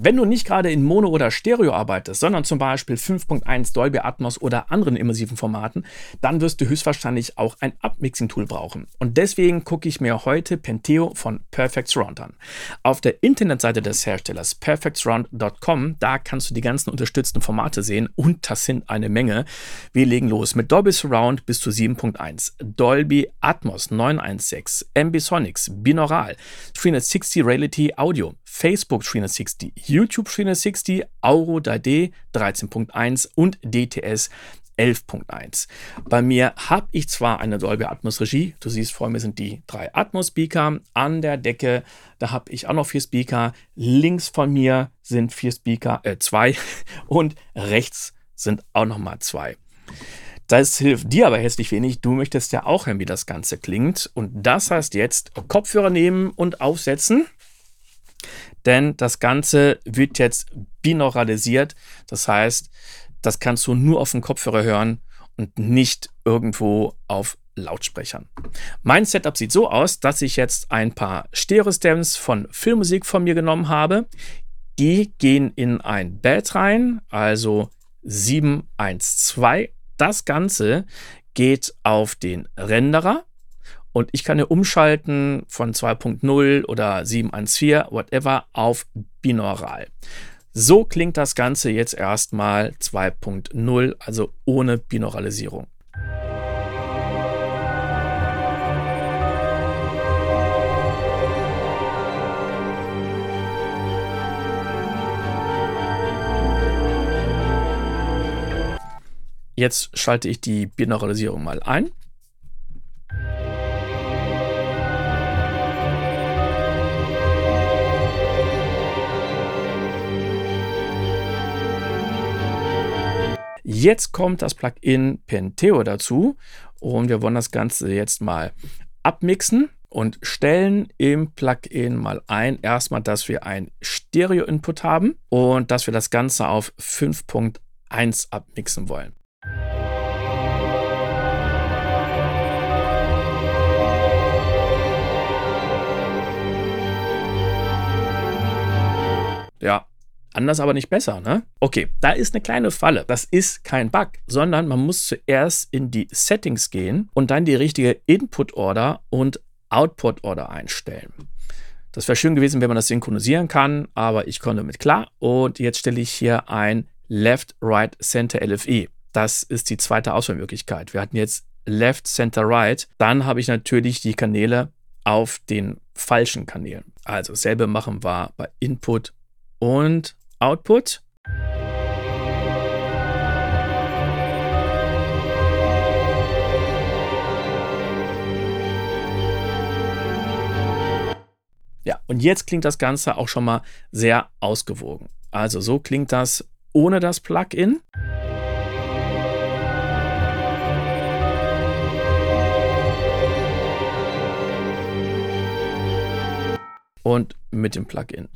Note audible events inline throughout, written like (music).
Wenn du nicht gerade in Mono oder Stereo arbeitest, sondern zum Beispiel 5.1 Dolby Atmos oder anderen immersiven Formaten, dann wirst du höchstwahrscheinlich auch ein Upmixing-Tool brauchen. Und deswegen gucke ich mir heute Penteo von Perfect Surround an. Auf der Internetseite des Herstellers perfectsurround.com, da kannst du die ganzen unterstützten Formate sehen und das sind eine Menge. Wir legen los mit Dolby Surround bis zu 7.1, Dolby Atmos 916, Ambisonics, Binaural, 360 Reality Audio, Facebook 360, YouTube 360, Auro 3D 13.1 und DTS 11.1. Bei mir habe ich zwar eine Dolby Atmos Regie, du siehst vor mir sind die drei Atmos Speaker an der Decke, da habe ich auch noch vier Speaker, links von mir sind vier Speaker, äh zwei (laughs) und rechts sind auch noch mal zwei. Das hilft dir aber hässlich wenig. Du möchtest ja auch hören, wie das Ganze klingt. Und das heißt jetzt Kopfhörer nehmen und aufsetzen denn das Ganze wird jetzt binauralisiert. Das heißt, das kannst du nur auf dem Kopfhörer hören und nicht irgendwo auf Lautsprechern. Mein Setup sieht so aus, dass ich jetzt ein paar Stereo-Stems von Filmmusik von mir genommen habe. Die gehen in ein Bed rein, also 712. Das Ganze geht auf den Renderer. Und ich kann hier umschalten von 2.0 oder 714, whatever, auf binaural. So klingt das Ganze jetzt erstmal 2.0, also ohne Binauralisierung. Jetzt schalte ich die Binauralisierung mal ein. Jetzt kommt das Plugin Penteo dazu und wir wollen das Ganze jetzt mal abmixen und stellen im Plugin mal ein, erstmal, dass wir ein Stereo-Input haben und dass wir das Ganze auf 5.1 abmixen wollen. Ja, Anders aber nicht besser, ne? Okay, da ist eine kleine Falle. Das ist kein Bug, sondern man muss zuerst in die Settings gehen und dann die richtige Input-Order und Output-Order einstellen. Das wäre schön gewesen, wenn man das synchronisieren kann, aber ich konnte damit klar. Und jetzt stelle ich hier ein Left, Right, Center LFE. Das ist die zweite Auswahlmöglichkeit. Wir hatten jetzt Left, Center, Right. Dann habe ich natürlich die Kanäle auf den falschen Kanälen. Also dasselbe machen wir bei Input und Output. Ja, und jetzt klingt das Ganze auch schon mal sehr ausgewogen. Also so klingt das ohne das Plugin. Und mit dem Plugin.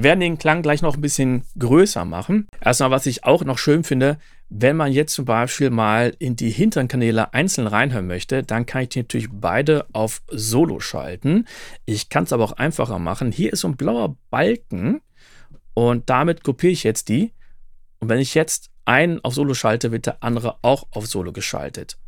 Wir werden den Klang gleich noch ein bisschen größer machen. Erstmal, was ich auch noch schön finde, wenn man jetzt zum Beispiel mal in die hinteren Kanäle einzeln reinhören möchte, dann kann ich die natürlich beide auf Solo schalten. Ich kann es aber auch einfacher machen. Hier ist so ein blauer Balken und damit kopiere ich jetzt die. Und wenn ich jetzt einen auf Solo schalte, wird der andere auch auf Solo geschaltet.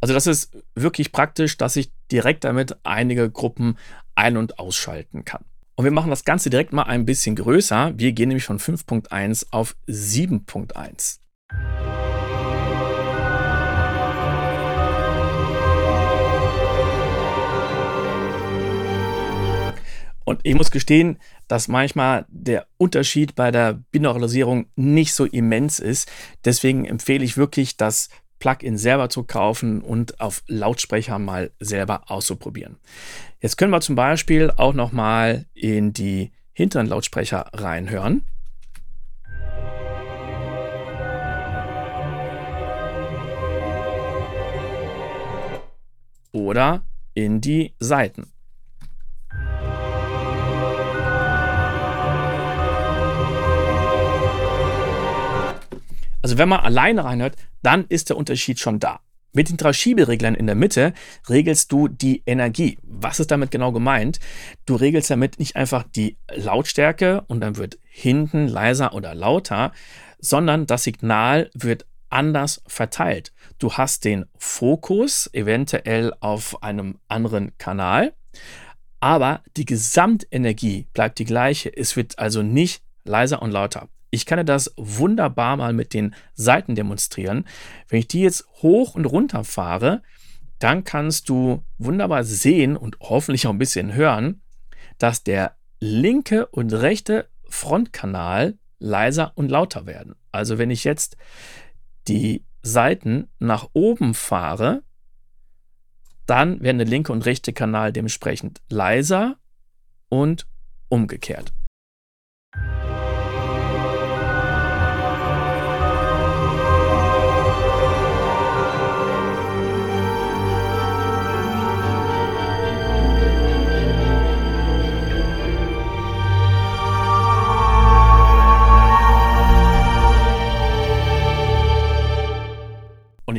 Also das ist wirklich praktisch, dass ich direkt damit einige Gruppen ein- und ausschalten kann. Und wir machen das Ganze direkt mal ein bisschen größer. Wir gehen nämlich von 5.1 auf 7.1. Und ich muss gestehen, dass manchmal der Unterschied bei der Binauralisierung nicht so immens ist. Deswegen empfehle ich wirklich, das Plugin selber zu kaufen und auf Lautsprecher mal selber auszuprobieren. Jetzt können wir zum Beispiel auch noch mal in die hinteren Lautsprecher reinhören. oder in die Seiten. Also wenn man alleine reinhört, dann ist der Unterschied schon da. Mit den drei Schiebereglern in der Mitte regelst du die Energie. Was ist damit genau gemeint? Du regelst damit nicht einfach die Lautstärke und dann wird hinten leiser oder lauter, sondern das Signal wird anders verteilt. Du hast den Fokus eventuell auf einem anderen Kanal, aber die Gesamtenergie bleibt die gleiche. Es wird also nicht leiser und lauter. Ich kann dir das wunderbar mal mit den Seiten demonstrieren. Wenn ich die jetzt hoch und runter fahre, dann kannst du wunderbar sehen und hoffentlich auch ein bisschen hören, dass der linke und rechte Frontkanal leiser und lauter werden. Also wenn ich jetzt die Seiten nach oben fahre, dann werden der linke und rechte Kanal dementsprechend leiser und umgekehrt.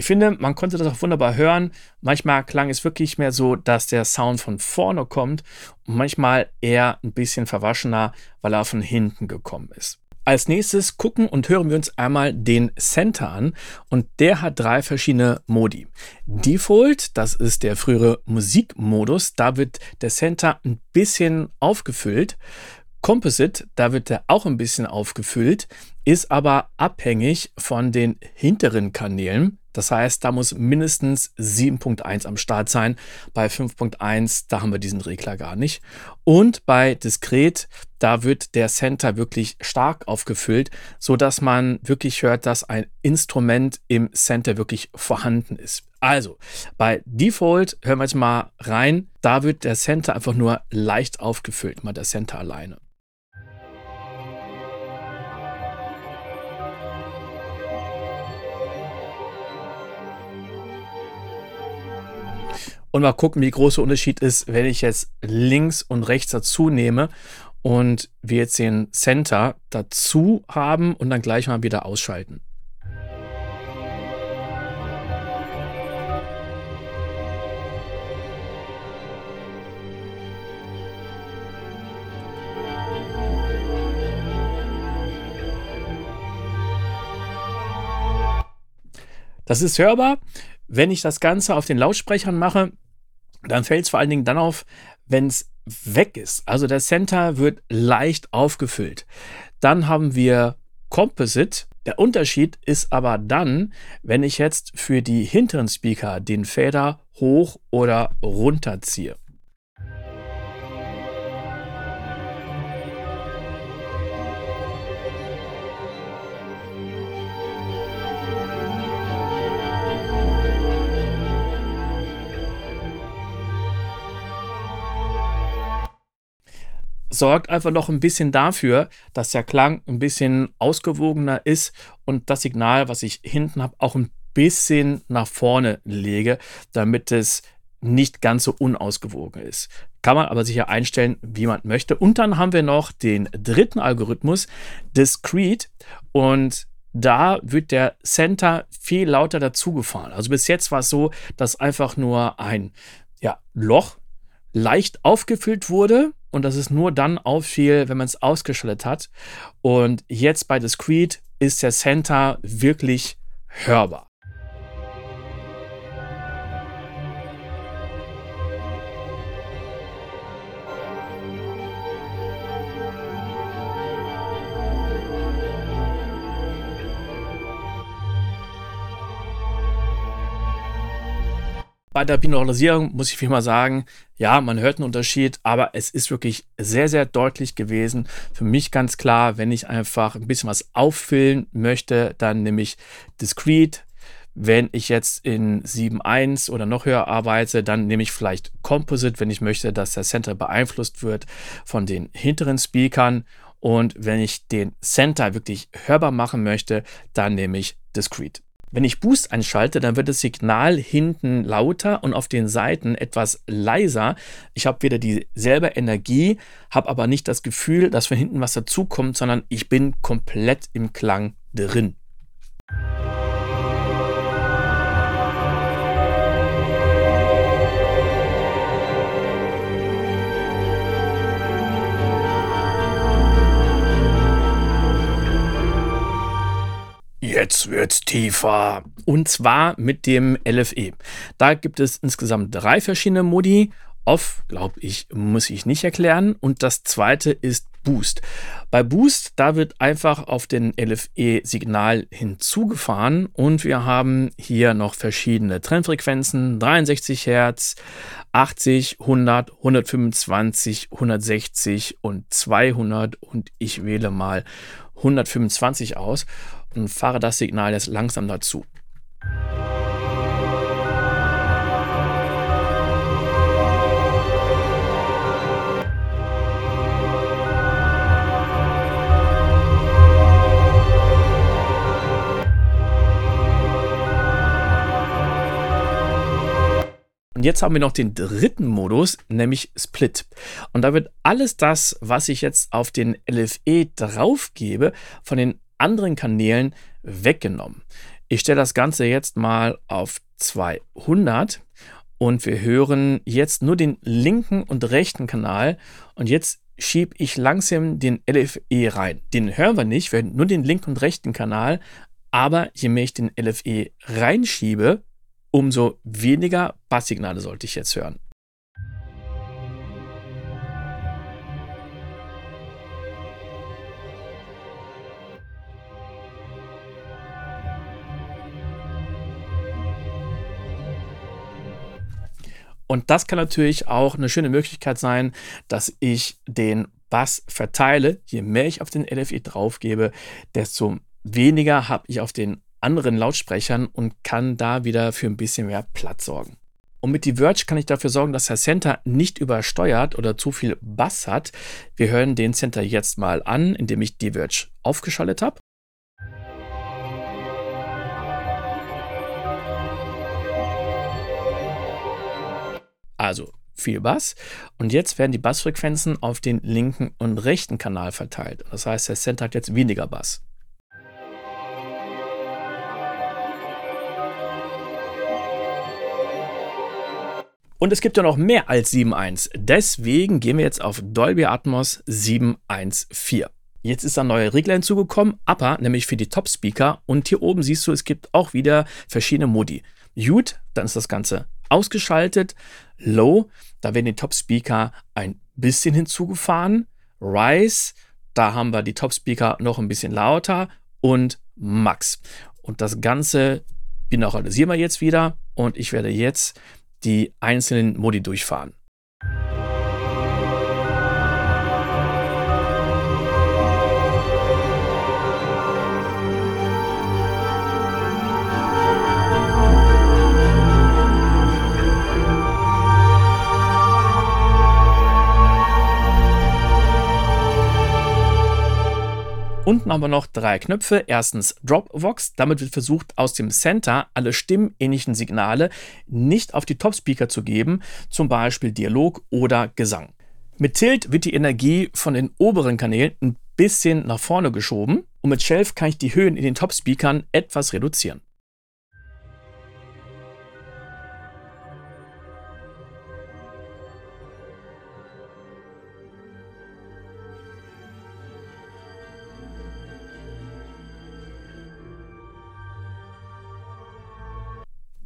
Ich finde, man konnte das auch wunderbar hören. Manchmal klang es wirklich mehr so, dass der Sound von vorne kommt und manchmal eher ein bisschen verwaschener, weil er von hinten gekommen ist. Als nächstes gucken und hören wir uns einmal den Center an und der hat drei verschiedene Modi. Default, das ist der frühere Musikmodus, da wird der Center ein bisschen aufgefüllt. Composite, da wird er auch ein bisschen aufgefüllt, ist aber abhängig von den hinteren Kanälen. Das heißt, da muss mindestens 7.1 am Start sein. Bei 5.1, da haben wir diesen Regler gar nicht. Und bei Diskret, da wird der Center wirklich stark aufgefüllt, so dass man wirklich hört, dass ein Instrument im Center wirklich vorhanden ist. Also, bei Default hören wir jetzt mal rein. Da wird der Center einfach nur leicht aufgefüllt, mal der Center alleine. Und mal gucken, wie groß der Unterschied ist, wenn ich jetzt links und rechts dazu nehme und wir jetzt den Center dazu haben und dann gleich mal wieder ausschalten. Das ist hörbar. Wenn ich das Ganze auf den Lautsprechern mache, dann fällt es vor allen Dingen dann auf, wenn es weg ist. Also der Center wird leicht aufgefüllt. Dann haben wir Composite. Der Unterschied ist aber dann, wenn ich jetzt für die hinteren Speaker den Fader hoch oder runter ziehe. Sorgt einfach noch ein bisschen dafür, dass der Klang ein bisschen ausgewogener ist und das Signal, was ich hinten habe, auch ein bisschen nach vorne lege, damit es nicht ganz so unausgewogen ist. Kann man aber sicher einstellen, wie man möchte. Und dann haben wir noch den dritten Algorithmus, Discrete. Und da wird der Center viel lauter dazugefahren. Also bis jetzt war es so, dass einfach nur ein ja, Loch leicht aufgefüllt wurde und dass es nur dann auffiel, wenn man es ausgeschaltet hat. Und jetzt bei Discrete ist der Center wirklich hörbar. Bei der Binauralisierung muss ich wie immer sagen, ja, man hört einen Unterschied, aber es ist wirklich sehr, sehr deutlich gewesen. Für mich ganz klar, wenn ich einfach ein bisschen was auffüllen möchte, dann nehme ich Discrete. Wenn ich jetzt in 7.1 oder noch höher arbeite, dann nehme ich vielleicht Composite, wenn ich möchte, dass der Center beeinflusst wird von den hinteren Speakern. Und wenn ich den Center wirklich hörbar machen möchte, dann nehme ich Discrete. Wenn ich Boost einschalte, dann wird das Signal hinten lauter und auf den Seiten etwas leiser. Ich habe wieder dieselbe Energie, habe aber nicht das Gefühl, dass von hinten was dazukommt, sondern ich bin komplett im Klang drin. Jetzt wird's tiefer. Und zwar mit dem LFE. Da gibt es insgesamt drei verschiedene Modi. Off, glaube ich, muss ich nicht erklären. Und das zweite ist Boost. Bei Boost, da wird einfach auf den LFE-Signal hinzugefahren und wir haben hier noch verschiedene Trennfrequenzen, 63 Hertz, 80, 100, 125, 160 und 200 und ich wähle mal 125 aus und fahre das Signal jetzt langsam dazu. Und jetzt haben wir noch den dritten Modus, nämlich Split. Und da wird alles das, was ich jetzt auf den LFE draufgebe, von den anderen Kanälen weggenommen. Ich stelle das Ganze jetzt mal auf 200 und wir hören jetzt nur den linken und rechten Kanal und jetzt schiebe ich langsam den LFE rein. Den hören wir nicht, wir hören nur den linken und rechten Kanal, aber je mehr ich den LFE reinschiebe, umso weniger Basssignale sollte ich jetzt hören. Und das kann natürlich auch eine schöne Möglichkeit sein, dass ich den Bass verteile. Je mehr ich auf den LFE draufgebe, desto weniger habe ich auf den anderen Lautsprechern und kann da wieder für ein bisschen mehr Platz sorgen. Und mit Diverge kann ich dafür sorgen, dass der Center nicht übersteuert oder zu viel Bass hat. Wir hören den Center jetzt mal an, indem ich Diverge aufgeschaltet habe. Also viel Bass. Und jetzt werden die Bassfrequenzen auf den linken und rechten Kanal verteilt. Das heißt, der Center hat jetzt weniger Bass. Und es gibt ja noch mehr als 7.1. Deswegen gehen wir jetzt auf Dolby Atmos 7.1.4. Jetzt ist ein neuer Regler hinzugekommen, Upper, nämlich für die Top-Speaker. Und hier oben siehst du, es gibt auch wieder verschiedene Modi. Mute, dann ist das Ganze ausgeschaltet. Low, da werden die Top-Speaker ein bisschen hinzugefahren. Rise, da haben wir die Top-Speaker noch ein bisschen lauter. Und Max. Und das Ganze binauralisieren wir jetzt wieder. Und ich werde jetzt die einzelnen Modi durchfahren. Unten haben wir noch drei Knöpfe. Erstens Dropbox. Damit wird versucht, aus dem Center alle stimmähnlichen Signale nicht auf die Top-Speaker zu geben, zum Beispiel Dialog oder Gesang. Mit Tilt wird die Energie von den oberen Kanälen ein bisschen nach vorne geschoben und mit Shelf kann ich die Höhen in den Top-Speakern etwas reduzieren.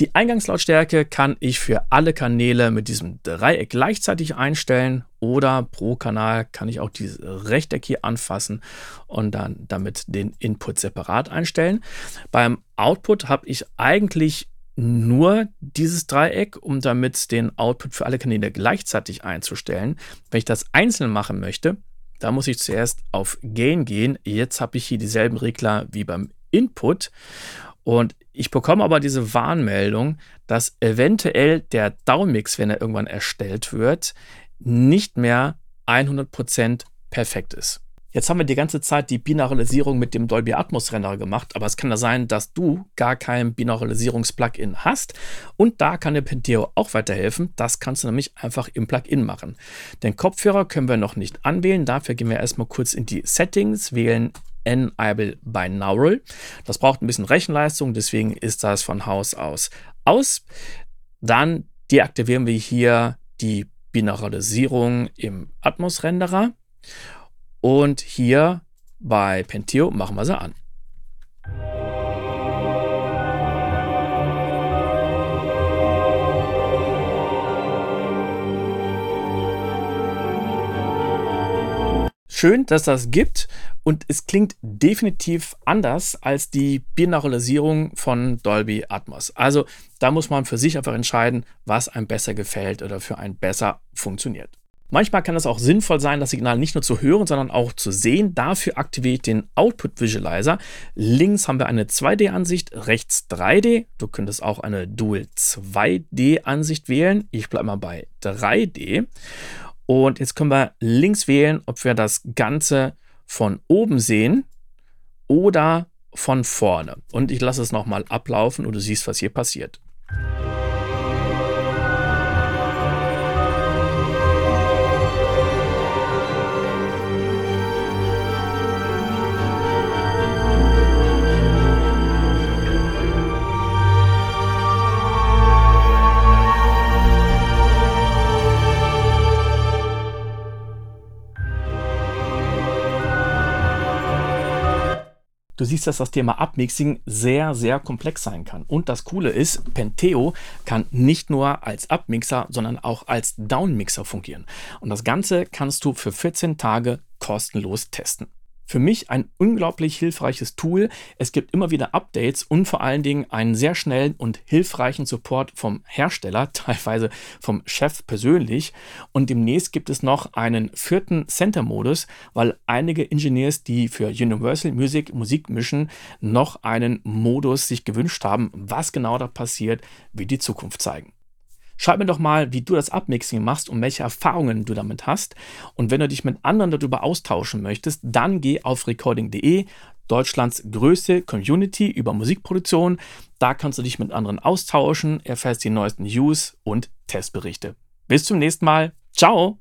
Die Eingangslautstärke kann ich für alle Kanäle mit diesem Dreieck gleichzeitig einstellen oder pro Kanal kann ich auch dieses Rechteck hier anfassen und dann damit den Input separat einstellen. Beim Output habe ich eigentlich nur dieses Dreieck, um damit den Output für alle Kanäle gleichzeitig einzustellen. Wenn ich das einzeln machen möchte, da muss ich zuerst auf Gain gehen. Jetzt habe ich hier dieselben Regler wie beim Input und ich bekomme aber diese Warnmeldung, dass eventuell der Downmix, wenn er irgendwann erstellt wird, nicht mehr 100% perfekt ist. Jetzt haben wir die ganze Zeit die Binauralisierung mit dem Dolby Atmos Renderer gemacht, aber es kann ja sein, dass du gar kein Binauralisierungs-Plugin hast und da kann der Penteo auch weiterhelfen. Das kannst du nämlich einfach im Plugin machen. Den Kopfhörer können wir noch nicht anwählen, dafür gehen wir erstmal kurz in die Settings, wählen Enable Binaural. Das braucht ein bisschen Rechenleistung, deswegen ist das von Haus aus aus. Dann deaktivieren wir hier die Binauralisierung im Atmos-Renderer. Und hier bei Penteo machen wir sie an. Schön, dass das gibt und es klingt definitiv anders als die Binauralisierung von Dolby Atmos. Also da muss man für sich einfach entscheiden, was einem besser gefällt oder für einen besser funktioniert. Manchmal kann es auch sinnvoll sein, das Signal nicht nur zu hören, sondern auch zu sehen. Dafür aktiviere ich den Output Visualizer. Links haben wir eine 2D-Ansicht, rechts 3D. Du könntest auch eine Dual 2D-Ansicht wählen. Ich bleibe mal bei 3D. Und jetzt können wir links wählen, ob wir das Ganze von oben sehen oder von vorne. Und ich lasse es nochmal ablaufen und du siehst, was hier passiert. Du siehst, dass das Thema Upmixing sehr, sehr komplex sein kann. Und das Coole ist, Penteo kann nicht nur als Upmixer, sondern auch als Downmixer fungieren. Und das Ganze kannst du für 14 Tage kostenlos testen. Für mich ein unglaublich hilfreiches Tool. Es gibt immer wieder Updates und vor allen Dingen einen sehr schnellen und hilfreichen Support vom Hersteller, (laughs) teilweise vom Chef persönlich. Und demnächst gibt es noch einen vierten Center-Modus, weil einige Engineers, die für Universal Music Musik mischen, noch einen Modus sich gewünscht haben. Was genau da passiert, wird die Zukunft zeigen. Schreib mir doch mal, wie du das Upmixing machst und welche Erfahrungen du damit hast. Und wenn du dich mit anderen darüber austauschen möchtest, dann geh auf recording.de, Deutschlands größte Community über Musikproduktion. Da kannst du dich mit anderen austauschen, erfährst die neuesten News und Testberichte. Bis zum nächsten Mal. Ciao!